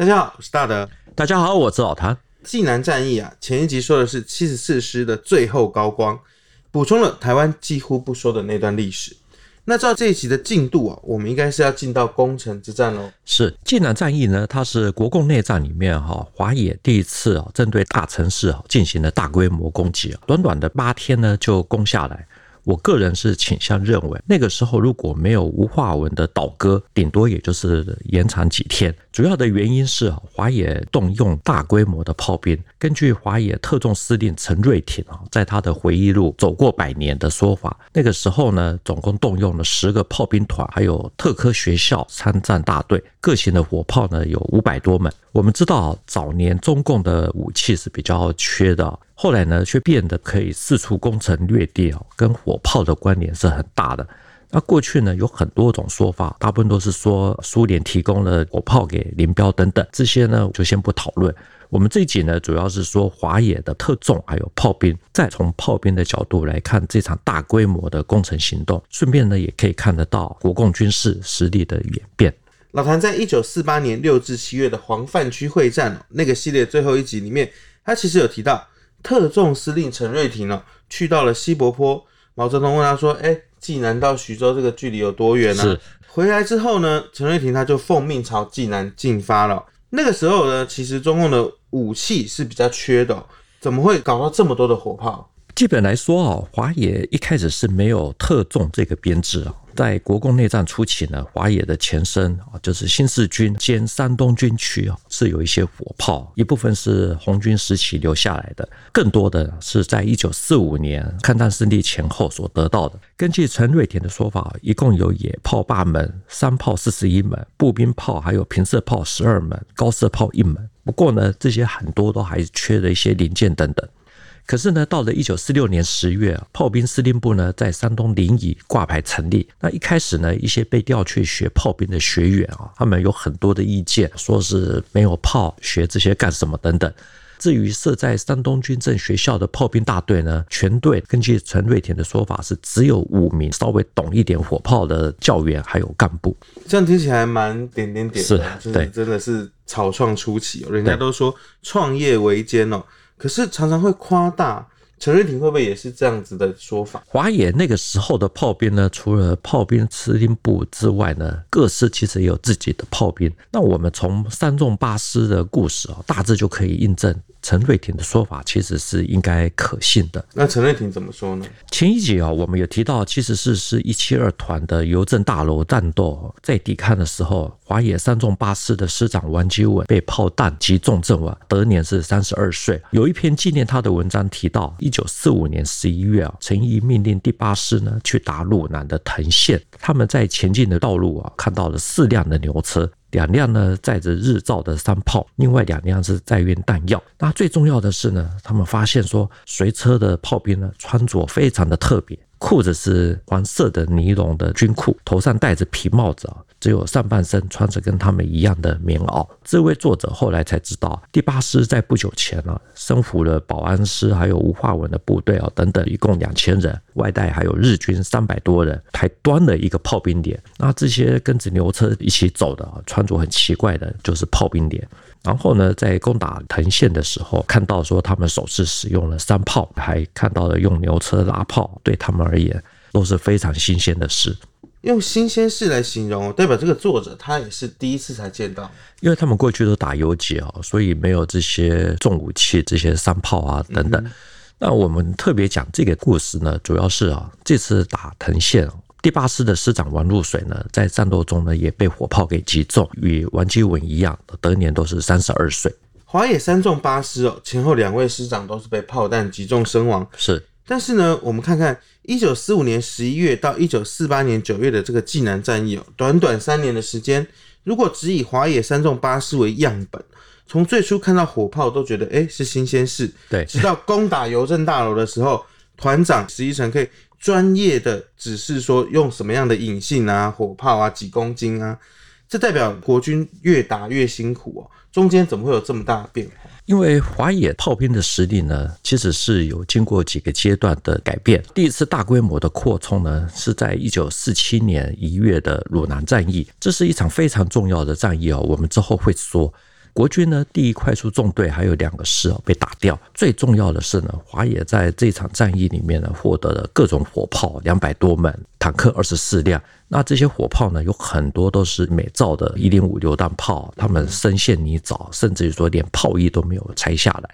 大家好，我是大德。大家好，我是老谭。济南战役啊，前一集说的是七十四师的最后高光，补充了台湾几乎不说的那段历史。那照这一集的进度啊，我们应该是要进到攻城之战喽。是济南战役呢，它是国共内战里面哈华野第一次啊针对大城市啊进行了大规模攻击啊，短短的八天呢就攻下来。我个人是倾向认为，那个时候如果没有吴化文的倒戈，顶多也就是延长几天。主要的原因是华野动用大规模的炮兵。根据华野特种司令陈瑞挺啊，在他的回忆录《走过百年》的说法，那个时候呢，总共动用了十个炮兵团，还有特科学校参战大队，各型的火炮呢有五百多门。我们知道，早年中共的武器是比较缺的，后来呢却变得可以四处攻城略地哦，跟火炮的关联是很大的。那过去呢有很多种说法，大部分都是说苏联提供了火炮给林彪等等，这些呢就先不讨论。我们这一集呢主要是说华野的特种还有炮兵，再从炮兵的角度来看这场大规模的攻城行动，顺便呢也可以看得到国共军事实力的演变。老谭在一九四八年六至七月的黄泛区会战那个系列最后一集里面，他其实有提到特重司令陈瑞廷哦，去到了西柏坡。毛泽东问他说：“哎，济南到徐州这个距离有多远呢？”是。回来之后呢，陈瑞廷他就奉命朝济南进发了。那个时候呢，其实中共的武器是比较缺的，怎么会搞到这么多的火炮？基本来说啊，华野一开始是没有特重这个编制啊。在国共内战初期呢，华野的前身啊，就是新四军兼山东军区啊，是有一些火炮，一部分是红军时期留下来的，更多的是在一九四五年抗战胜利前后所得到的。根据陈瑞田的说法，一共有野炮八门、山炮四十一门、步兵炮还有平射炮十二门、高射炮一门。不过呢，这些很多都还缺了一些零件等等。可是呢，到了一九四六年十月，炮兵司令部呢在山东临沂挂牌成立。那一开始呢，一些被调去学炮兵的学员啊，他们有很多的意见，说是没有炮学这些干什么等等。至于设在山东军政学校的炮兵大队呢，全队根据陈瑞田的说法是只有五名稍微懂一点火炮的教员还有干部。这样听起来蛮点点点的，是，就是真的是草创初期，人家都说创业维艰哦。可是常常会夸大，陈瑞婷会不会也是这样子的说法？华野那个时候的炮兵呢，除了炮兵司令部之外呢，各师其实也有自己的炮兵。那我们从三纵八师的故事啊，大致就可以印证。陈瑞婷的说法其实是应该可信的。那陈瑞婷怎么说呢？前一集啊，我们有提到七十四师一七二团的邮政大楼战斗，在抵抗的时候，华野三纵八师的师长王基文被炮弹击中阵亡，得年是三十二岁。有一篇纪念他的文章提到，一九四五年十一月啊，陈毅命令第八师呢去打鲁南的藤县，他们在前进的道路啊，看到了四辆的牛车。两辆呢载着日照的山炮，另外两辆是载运弹药。那最重要的是呢，他们发现说随车的炮兵呢穿着非常的特别，裤子是黄色的尼龙的军裤，头上戴着皮帽子啊。只有上半身穿着跟他们一样的棉袄。这位作者后来才知道，第八师在不久前呢、啊，生俘了保安师还有吴化文的部队啊等等，一共两千人，外带还有日军三百多人，还端了一个炮兵连。那这些跟着牛车一起走的啊，穿着很奇怪的，就是炮兵连。然后呢，在攻打藤县的时候，看到说他们首次使用了山炮，还看到了用牛车拉炮，对他们而言都是非常新鲜的事。用新鲜事来形容，代表这个作者他也是第一次才见到，因为他们过去都打游击啊，所以没有这些重武器，这些山炮啊等等。那我们特别讲这个故事呢，主要是啊，这次打藤县，第八师的师长王入水呢，在战斗中呢也被火炮给击中，与王基文一样，得年都是三十二岁。华野三纵八师哦，前后两位师长都是被炮弹击中身亡。是。但是呢，我们看看一九四五年十一月到一九四八年九月的这个济南战役哦，短短三年的时间，如果只以华野三纵八师为样本，从最初看到火炮都觉得哎是新鲜事，对，直到攻打邮政大楼的时候，团长石一成可以专业的指示说用什么样的引信啊、火炮啊、几公斤啊，这代表国军越打越辛苦哦，中间怎么会有这么大的变化？因为华野炮兵的实力呢，其实是有经过几个阶段的改变。第一次大规模的扩充呢，是在一九四七年一月的鲁南战役，这是一场非常重要的战役哦。我们之后会说。国军呢，第一快速纵队还有两个师被打掉。最重要的是呢，华野在这场战役里面呢，获得了各种火炮两百多门，坦克二十四辆。那这些火炮呢，有很多都是美造的一零五榴弹炮，他们深陷泥沼，甚至于说连炮衣都没有拆下来。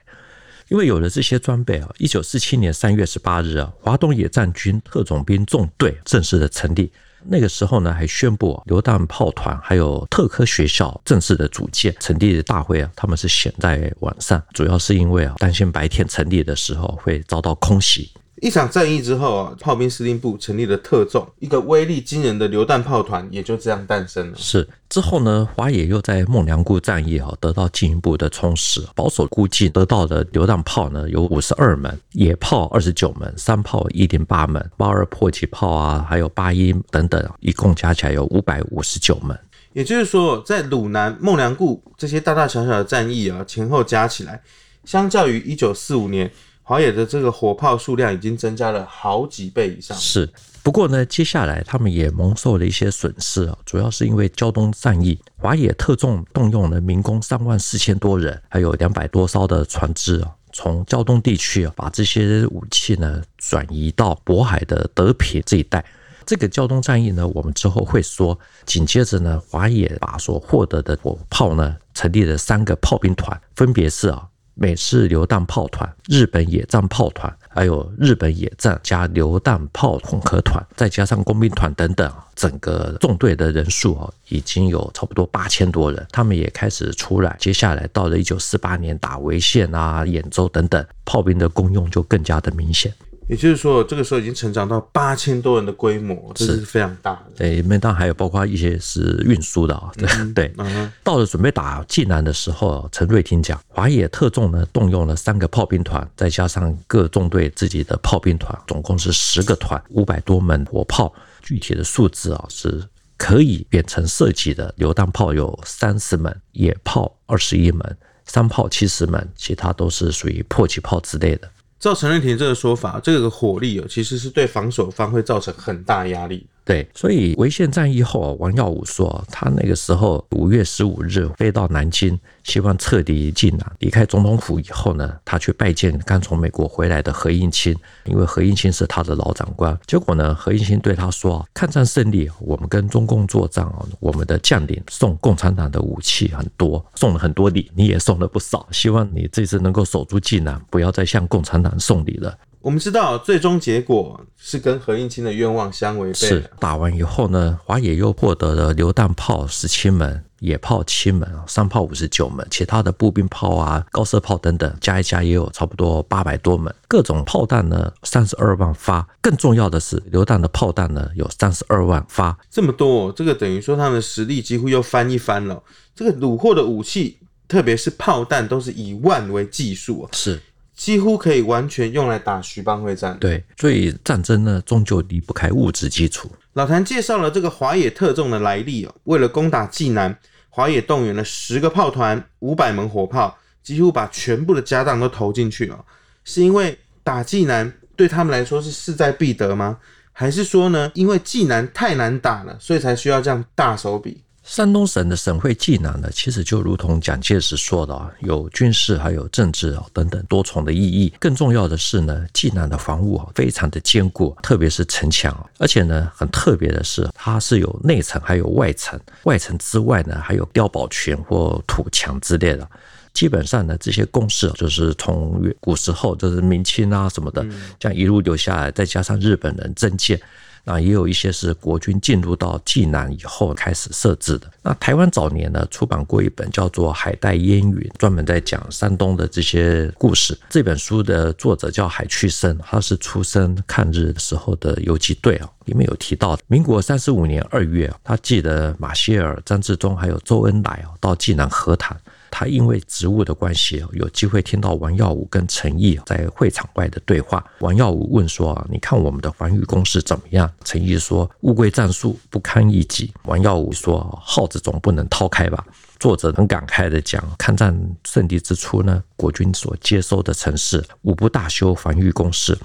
因为有了这些装备啊，一九四七年三月十八日啊，华东野战军特种兵纵队正式的成立。那个时候呢，还宣布榴弹炮团还有特科学校正式的组建。成立的大会啊，他们是选在晚上，主要是因为啊，担心白天成立的时候会遭到空袭。一场战役之后啊，炮兵司令部成立了特种，一个威力惊人的榴弹炮团也就这样诞生了。是之后呢，华野又在孟良崮战役啊得到进一步的充实，保守估计得到的榴弹炮呢有五十二门，野炮二十九门，山炮一零八门，八二迫击炮啊，还有八一等等，一共加起来有五百五十九门。也就是说，在鲁南、孟良崮这些大大小小的战役啊，前后加起来，相较于一九四五年。华野的这个火炮数量已经增加了好几倍以上。是，不过呢，接下来他们也蒙受了一些损失啊，主要是因为胶东战役，华野特重动用了民工三万四千多人，还有两百多艘的船只啊，从胶东地区啊，把这些武器呢转移到渤海的德平这一带。这个胶东战役呢，我们之后会说。紧接着呢，华野把所获得的火炮呢，成立了三个炮兵团，分别是啊。美式榴弹炮团、日本野战炮团，还有日本野战加榴弹炮混合团，再加上工兵团等等，整个纵队的人数哦，已经有差不多八千多人。他们也开始出来。接下来到了一九四八年打潍县啊、兖州等等，炮兵的功用就更加的明显。也就是说，这个时候已经成长到八千多人的规模，这是非常大的。对，里面当然还有包括一些是运输的啊。对、嗯、对。嗯、到了准备打济南的时候，陈瑞廷讲，华野特纵呢动用了三个炮兵团，再加上各纵队自己的炮兵团，总共是十个团，五百多门火炮。具体的数字啊，是可以远程射击的榴弹炮有三十门，野炮二十一门，山炮七十门，其他都是属于迫击炮之类的。照陈瑞廷这个说法，这个火力哦，其实是对防守方会造成很大压力。对，所以潍县战役后，王耀武说，他那个时候五月十五日飞到南京，希望撤离济南。离开总统府以后呢，他去拜见刚从美国回来的何应钦，因为何应钦是他的老长官。结果呢，何应钦对他说：“抗战胜利，我们跟中共作战啊，我们的将领送共产党的武器很多，送了很多礼，你也送了不少。希望你这次能够守住济南，不要再向共产党送礼了。”我们知道，最终结果是跟何应钦的愿望相违背。是打完以后呢，华野又获得了榴弹炮十七门、野炮七门、山炮五十九门，其他的步兵炮啊、高射炮等等，加一加也有差不多八百多门。各种炮弹呢，三十二万发。更重要的是，榴弹的炮弹呢，有三十二万发。这么多，这个等于说他们的实力几乎又翻一番了。这个虏获的武器，特别是炮弹，都是以万为计数。是。几乎可以完全用来打徐蚌会战。对，所以战争呢，终究离不开物质基础。老谭介绍了这个华野特纵的来历哦。为了攻打济南，华野动员了十个炮团、五百门火炮，几乎把全部的家当都投进去了。是因为打济南对他们来说是势在必得吗？还是说呢，因为济南太难打了，所以才需要这样大手笔？山东省的省会济南呢，其实就如同蒋介石说的啊，有军事还有政治啊等等多重的意义。更重要的是呢，济南的防务啊非常的坚固，特别是城墙，而且呢很特别的是，它是有内城还有外城，外城之外呢还有碉堡群或土墙之类的。基本上呢，这些工事就是从古时候就是明清啊什么的，这样一路留下来，再加上日本人增建。那也有一些是国军进入到济南以后开始设置的。那台湾早年呢出版过一本叫做《海带烟云》，专门在讲山东的这些故事。这本书的作者叫海去生，他是出生抗日时候的游击队啊。里面有提到，民国三十五年二月，他记得马歇尔、张治中还有周恩来啊到济南和谈。他因为职务的关系，有机会听到王耀武跟陈毅在会场外的对话。王耀武问说：“你看我们的防御工事怎么样？”陈毅说：“乌龟战术不堪一击。”王耀武说：“耗子总不能掏开吧？”作者很感慨地讲：“抗战胜利之初呢，国军所接收的城市无不大修防御工事。”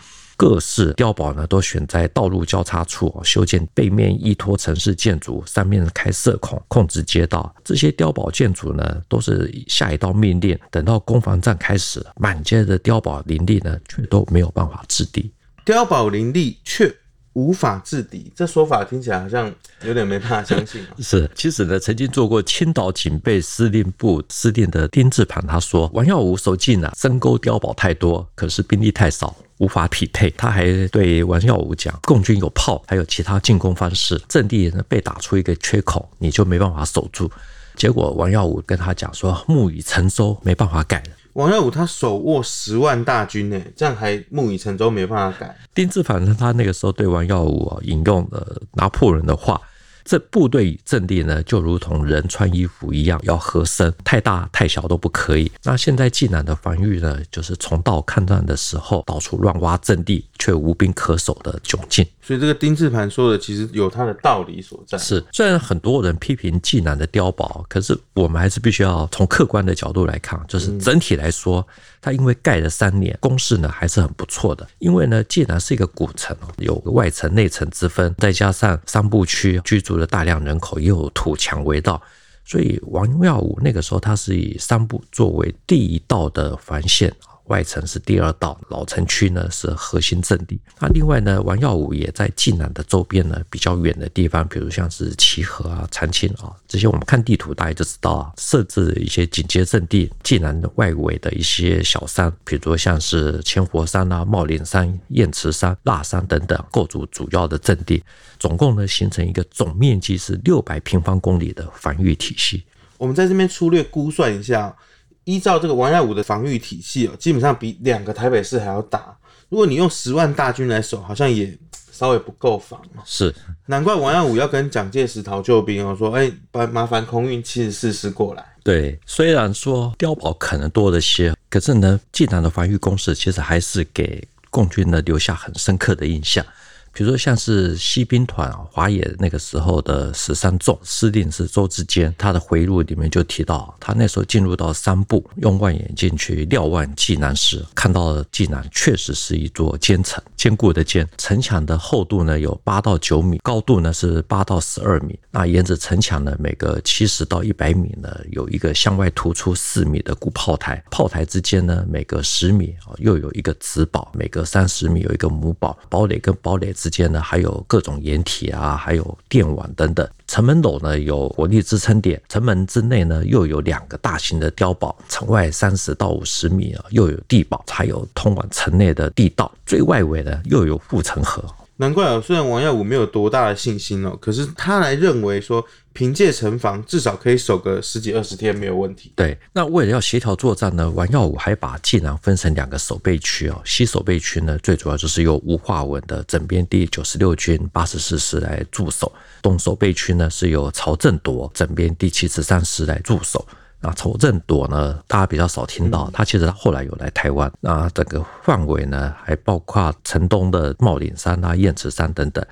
各式碉堡呢都选在道路交叉处修建，背面依托城市建筑，上面开射孔控制街道。这些碉堡建筑呢都是下一道命令，等到攻防战开始，满街的碉堡林立呢却都没有办法制地。碉堡林立却无法制敌，这说法听起来好像有点没办法相信。是，其实呢，曾经做过青岛警备司令部司令的丁志磐他说，王耀武守劲啊，深沟碉堡太多，可是兵力太少，无法匹配。他还对王耀武讲，共军有炮，还有其他进攻方式，阵地被打出一个缺口，你就没办法守住。结果王耀武跟他讲说，木已成舟，没办法改了。王耀武他手握十万大军呢，这样还木已成舟，没办法改。丁志磐他那个时候对王耀武啊引用了拿破仑的话。这部队与阵地呢，就如同人穿衣服一样，要合身，太大太小都不可以。那现在济南的防御呢，就是从道抗战的时候，到处乱挖阵地，却无兵可守的窘境。所以这个丁字盘说的，其实有它的道理所在。是，虽然很多人批评济南的碉堡，可是我们还是必须要从客观的角度来看，就是整体来说，它因为盖了三年，工事呢还是很不错的。因为呢，既然是一个古城，有外城内城之分，再加上商埠区居住的大量人口，又有土墙围道，所以王耀武那个时候他是以商埠作为第一道的防线。外城是第二道，老城区呢是核心阵地。那另外呢，王耀武也在济南的周边呢比较远的地方，比如像是齐河啊、长青啊这些，我们看地图大家就知道啊，设置一些警戒阵地。济南的外围的一些小山，比如像是千佛山啊、茂林山、燕池山、腊山等等，构筑主要的阵地。总共呢形成一个总面积是六百平方公里的防御体系。我们在这边粗略估算一下。依照这个王耀武的防御体系哦，基本上比两个台北市还要大。如果你用十万大军来守，好像也稍微不够防。是，难怪王耀武要跟蒋介石讨救兵哦，说：“哎，把麻烦空运七十四师过来。”对，虽然说碉堡可能多了些，可是呢，济南的防御工事其实还是给共军呢留下很深刻的印象。比如说，像是西兵团啊，华野那个时候的十三纵司令是周志坚，他的回忆录里面就提到，他那时候进入到三部，用望远镜去瞭望济南时，看到济南确实是一座坚城，坚固的坚，城墙的厚度呢有八到九米，高度呢是八到十二米。那沿着城墙呢，每隔七十到一百米呢，有一个向外突出四米的古炮台，炮台之间呢，每隔十米啊，又有一个子堡，每隔三十米有一个母堡，堡垒跟堡垒之间呢，还有各种掩体啊，还有电网等等。城门楼呢有火力支撑点，城门之内呢又有两个大型的碉堡，城外三十到五十米啊又有地堡，还有通往城内的地道。最外围呢又有护城河。难怪哦，虽然王耀武没有多大的信心哦，可是他来认为说，凭借城防至少可以守个十几二十天没有问题。对，那为了要协调作战呢，王耀武还把济南分成两个守备区哦。西守备区呢，最主要就是由吴化文的整编第九十六军八十四师来驻守；东守备区呢，是由曹振铎整编第七十三师来驻守。那仇正铎呢，大家比较少听到，他其实他后来有来台湾。那整个范围呢，还包括城东的茂林山啊、燕池山等等。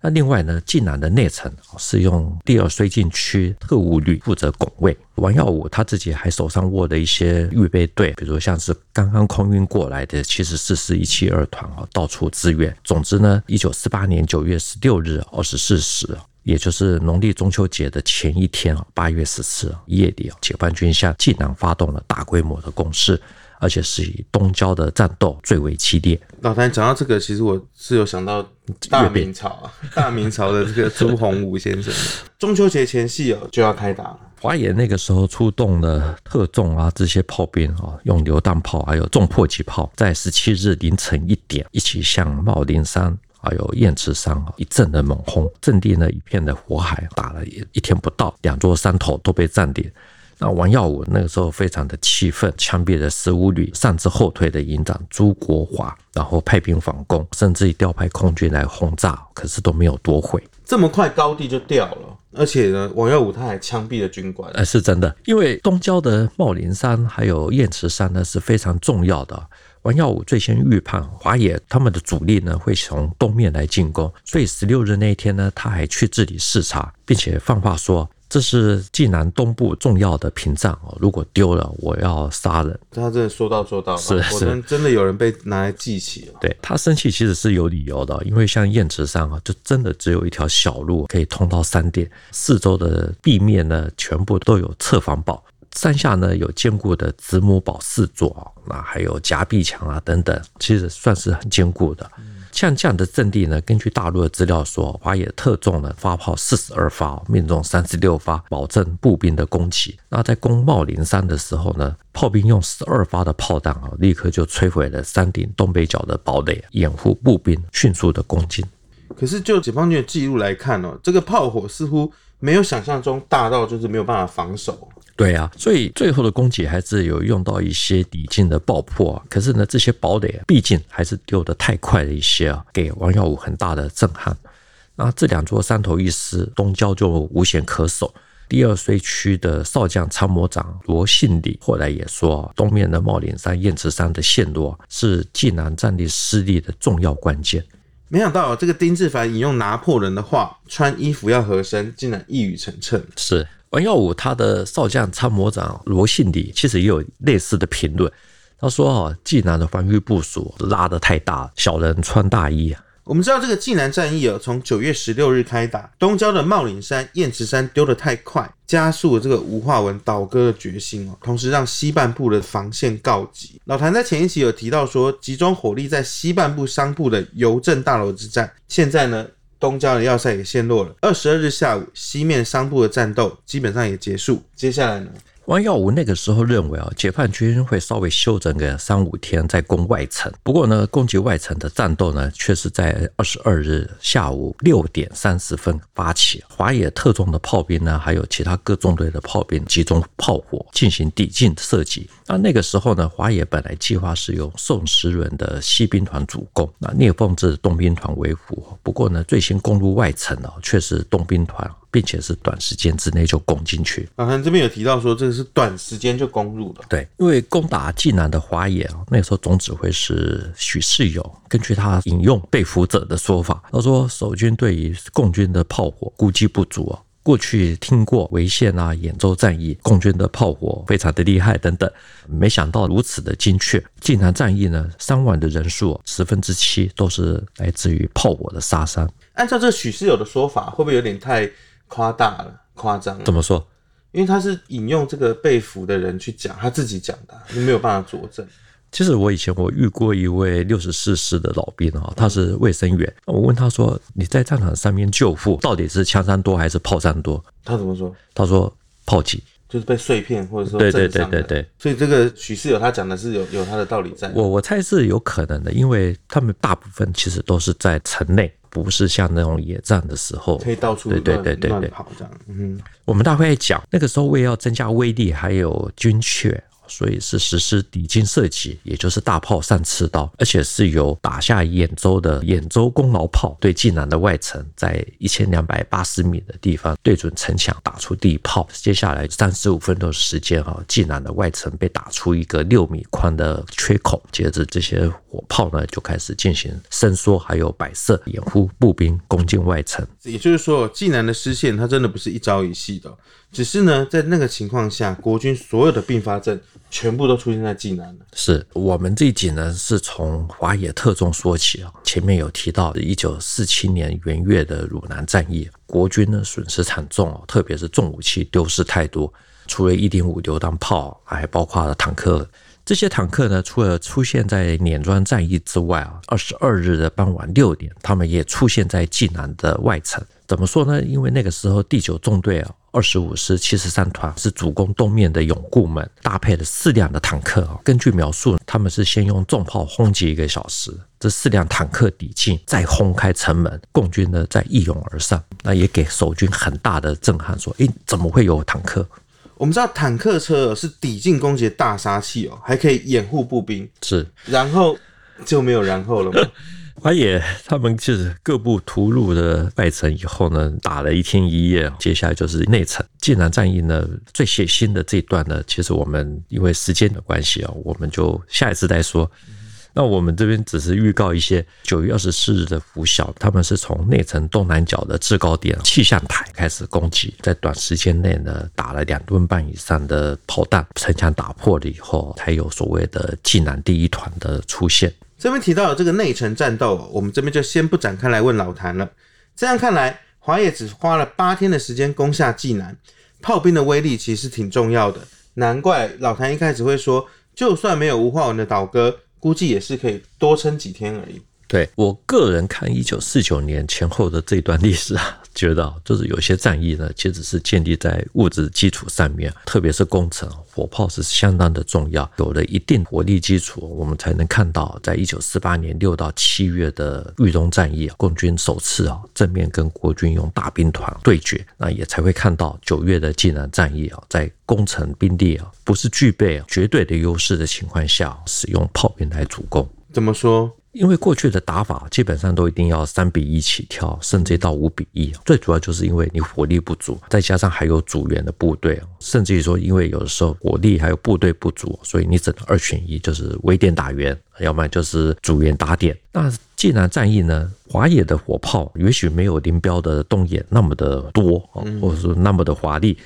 那另外呢，晋南的内城是用第二绥靖区特务旅负责拱卫。王耀武他自己还手上握的一些预备队，比如像是刚刚空运过来的七十四师一七二团啊，到处支援。总之呢，一九四八年九月十六日二十四时。也就是农历中秋节的前一天啊，八月十四夜里啊，解放军向济南发动了大规模的攻势，而且是以东郊的战斗最为激烈。老谭讲到这个，其实我是有想到大明朝啊，大明朝的这个朱洪武先生，中秋节前夕哦就要开打了。华野那个时候出动了特重啊这些炮兵啊，用榴弹炮还有重迫击炮，在十七日凌晨一点，一起向茂林山。还有雁池山啊，一阵的猛轰，阵地呢一片的火海，打了一一天不到，两座山头都被占领。那王耀武那个时候非常的气愤，枪毙了十五旅擅自后退的营长朱国华，然后派兵反攻，甚至于调派空军来轰炸，可是都没有夺回。这么快高地就掉了，而且呢，王耀武他还枪毙了军官。哎，是真的，因为东郊的茂林山还有燕池山呢是非常重要的。王耀武最先预判华野他们的主力呢会从东面来进攻，所以十六日那一天呢，他还去这里视察，并且放话说，这是济南东部重要的屏障哦，如果丢了，我要杀人。他真的说到做到，是是，真真的有人被拿来记起了。对，他生气其实是有理由的，因为像燕池山啊，就真的只有一条小路可以通到山顶，四周的壁面呢，全部都有侧防堡。山下呢，有坚固的子母堡四座，那还有夹壁墙啊等等，其实算是很坚固的。像这样的阵地呢，根据大陆的资料说，华野特重呢发炮四十二发，命中三十六发，保证步兵的攻击。那在攻茂林山的时候呢，炮兵用十二发的炮弹啊，立刻就摧毁了山顶东北角的堡垒，掩护步兵迅速的攻进。可是就解放军的记录来看哦，这个炮火似乎没有想象中大到就是没有办法防守。对啊，所以最后的攻击还是有用到一些抵近的爆破啊。可是呢，这些堡垒毕竟还是丢得太快了一些啊，给王耀武很大的震撼。那这两座山头一失，东郊就无险可守。第二绥区的少将参谋长罗信礼后来也说，东面的茂林山、燕池山的陷落是济南战力失利的重要关键。没想到这个丁志凡引用拿破仑的话，穿衣服要合身，竟然一语成谶。是。王耀武他的少将参谋长罗信礼其实也有类似的评论，他说：“哦，济南的防御部署拉得太大，小人穿大衣啊。”我们知道这个济南战役哦，从九月十六日开打，东郊的茂岭山、雁池山丢得太快，加速了这个吴化文倒戈的决心哦，同时让西半部的防线告急。老谭在前一期有提到说，集中火力在西半部商埠的邮政大楼之战，现在呢？东郊的要塞也陷落了。二十二日下午，西面商埠的战斗基本上也结束。接下来呢？王耀武那个时候认为啊，解放军会稍微休整个三五天再攻外城。不过呢，攻击外城的战斗呢，却是在二十二日下午六点三十分发起。华野特种的炮兵呢，还有其他各纵队的炮兵集中炮火进行抵近射击。那那个时候呢，华野本来计划是由宋时轮的西兵团主攻，那聂凤至东兵团为辅。不过呢，最先攻入外城的却是东兵团。并且是短时间之内就攻进去。老谭这边有提到说，这个是短时间就攻入的。对，因为攻打济南的华野啊，那个时候总指挥是许世友。根据他引用被俘者的说法，他说守军对于共军的炮火估计不足啊。过去听过潍县啊、兖州战役，共军的炮火非常的厉害等等，没想到如此的精确。济南战役呢，伤亡的人数十分之七都是来自于炮火的杀伤。按照这许世友的说法，会不会有点太？夸大了，夸张了。怎么说？因为他是引用这个被俘的人去讲，他自己讲的，你没有办法佐证。其实我以前我遇过一位六十四师的老兵啊，他是卫生员。我问他说：“你在战场上面救护，到底是枪伤多还是炮伤多？”他怎么说？他说：“炮击，就是被碎片或者说对对对对对。”所以这个许世友他讲的是有有他的道理在。我我猜是有可能的，因为他们大部分其实都是在城内。不是像那种野战的时候，可以到处对对对对对跑这样。嗯，我们大会讲那个时候为了要增加威力，还有军确。所以是实施抵近射击，也就是大炮上刺刀，而且是由打下兖州的兖州功劳炮对济南的外城，在一千两百八十米的地方对准城墙打出第一炮。接下来三十五分钟的时间啊，济南的外城被打出一个六米宽的缺口，接着这些火炮呢就开始进行伸缩，还有摆设，掩护步兵攻进外城。也就是说，济南的失陷，它真的不是一朝一夕的。只是呢，在那个情况下，国军所有的并发症全部都出现在济南了。是我们这一集呢，是从华野特种说起啊。前面有提到，一九四七年元月的鲁南战役，国军呢损失惨重哦，特别是重武器丢失太多，除了一点五榴弹炮，还包括了坦克。这些坦克呢，除了出现在碾庄战役之外啊，二十二日的傍晚六点，他们也出现在济南的外城。怎么说呢？因为那个时候第九纵队啊。二十五师七十三团是主攻东面的永固门，搭配了四辆的坦克。根据描述，他们是先用重炮轰击一个小时，这四辆坦克抵近，再轰开城门，共军呢再一拥而上，那也给守军很大的震撼。说，诶，怎么会有坦克？我们知道坦克车是抵近攻击的大杀器哦，还可以掩护步兵。是，然后就没有然后了吗？华野他们就是各部突入的外城以后呢，打了一天一夜，接下来就是内城。济南战役呢，最血腥的这一段呢，其实我们因为时间的关系啊，我们就下一次再说。那我们这边只是预告一些九月二十四日的拂晓，他们是从内城东南角的制高点气象台开始攻击，在短时间内呢打了两吨半以上的炮弹，城墙打破了以后，才有所谓的济南第一团的出现。这边提到的这个内城战斗，我们这边就先不展开来问老谭了。这样看来，华野只花了八天的时间攻下济南，炮兵的威力其实挺重要的。难怪老谭一开始会说，就算没有吴化文的倒戈，估计也是可以多撑几天而已。对，我个人看一九四九年前后的这段历史啊，觉得就是有些战役呢，其实是建立在物质基础上面，特别是工程，火炮是相当的重要。有了一定火力基础，我们才能看到，在一九四八年六到七月的豫东战役啊，共军首次啊正面跟国军用大兵团对决，那也才会看到九月的济南战役啊，在工程兵力啊不是具备绝对的优势的情况下，使用炮兵来主攻。怎么说？因为过去的打法基本上都一定要三比一起跳，甚至到五比一。最主要就是因为你火力不足，再加上还有组员的部队，甚至于说，因为有的时候火力还有部队不足，所以你只能二选一，就是围点打援，要么就是组员打点。那济南战役呢，华野的火炮也许没有林彪的东野那么的多，或者说那么的华丽。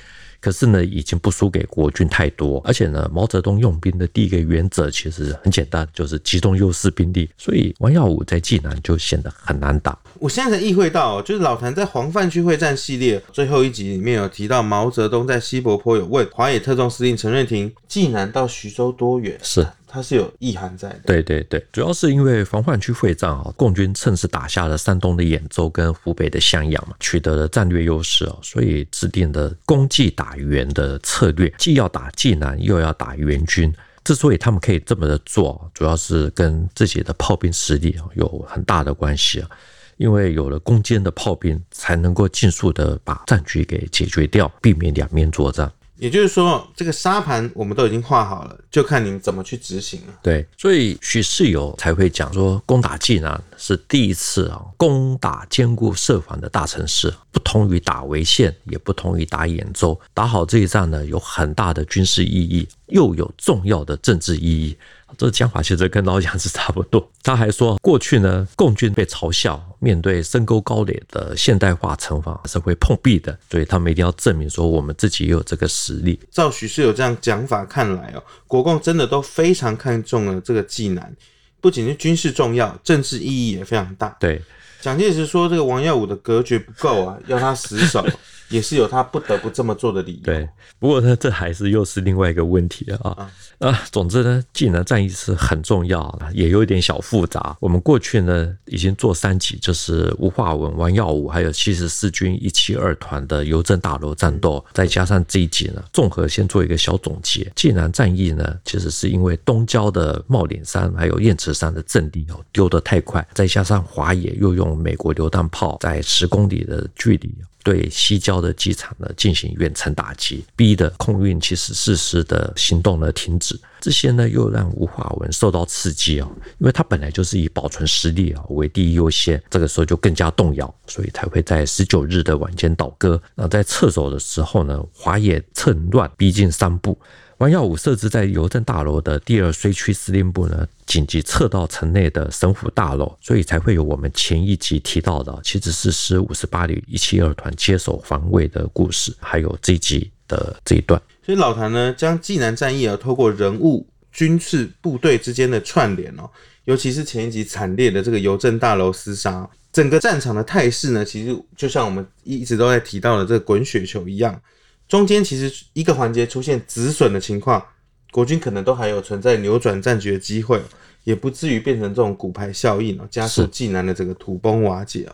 可是呢，已经不输给国军太多，而且呢，毛泽东用兵的第一个原则其实很简单，就是集中优势兵力。所以王耀武在济南就显得很难打。我现在才意会到，就是老谭在黄泛区会战系列最后一集里面有提到，毛泽东在西柏坡有问华野特种司令陈瑞廷，济南到徐州多远？是。它是有意涵在的，对对对，主要是因为防患区会战啊，共军趁势打下了山东的兖州跟湖北的襄阳嘛，取得了战略优势哦，所以制定的攻济打援的策略，既要打济南，又要打援军。之所以他们可以这么的做，主要是跟自己的炮兵实力有很大的关系啊，因为有了攻坚的炮兵，才能够尽速的把战局给解决掉，避免两面作战。也就是说，这个沙盘我们都已经画好了，就看你们怎么去执行了。对，所以许世友才会讲说，攻打济南是第一次啊，攻打坚固设防的大城市，不同于打潍县，也不同于打兖州。打好这一仗呢，有很大的军事意义，又有重要的政治意义。这讲法其实跟老蒋是差不多。他还说，过去呢，共军被嘲笑，面对深沟高垒的现代化城防是会碰壁的，所以他们一定要证明说，我们自己也有这个实力。照许世友这样讲法看来哦，国共真的都非常看重了这个济南，不仅是军事重要，政治意义也非常大。对，蒋介石说这个王耀武的格局不够啊，要他死守。也是有他不得不这么做的理由。对，不过呢，这还是又是另外一个问题啊。啊，总之呢，济南战役是很重要，也有一点小复杂。我们过去呢，已经做三集，就是吴化文、王耀武，还有七十四军一七二团的邮政大楼战斗，再加上这一集呢，综合先做一个小总结。济南战役呢，其实是因为东郊的帽顶山还有雁池山的阵地哦丢得太快，再加上华野又用美国榴弹炮在十公里的距离。对西郊的机场呢进行远程打击，逼得空运七十四师的行动呢停止。这些呢又让吴化文受到刺激啊，因为他本来就是以保存实力啊为第一优先，这个时候就更加动摇，所以才会在十九日的晚间倒戈。那在撤走的时候呢，华野趁乱逼近三步。王耀武设置在邮政大楼的第二绥区司令部呢，紧急撤到城内的省府大楼，所以才会有我们前一集提到的七十四师五十八旅一七二团接手防卫的故事，还有这一集的这一段。所以老谭呢，将济南战役啊，透过人物、军事部队之间的串联哦，尤其是前一集惨烈的这个邮政大楼厮杀，整个战场的态势呢，其实就像我们一直都在提到的这个滚雪球一样。中间其实一个环节出现止损的情况，国军可能都还有存在扭转战局的机会，也不至于变成这种骨牌效应哦，加速济南的这个土崩瓦解。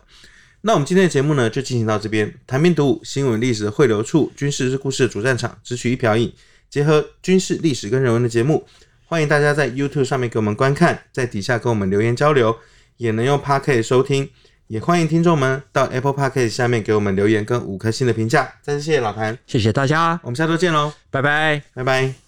那我们今天的节目呢，就进行到这边。谭兵读武，新闻历史的汇流处，军事是故事的主战场，只取一瓢饮，结合军事历史跟人文的节目，欢迎大家在 YouTube 上面给我们观看，在底下跟我们留言交流，也能用 Podcast 收听。也欢迎听众们到 Apple Podcast 下面给我们留言跟五颗星的评价。再次谢谢老谭，谢谢大家，我们下周见喽，拜拜，拜拜。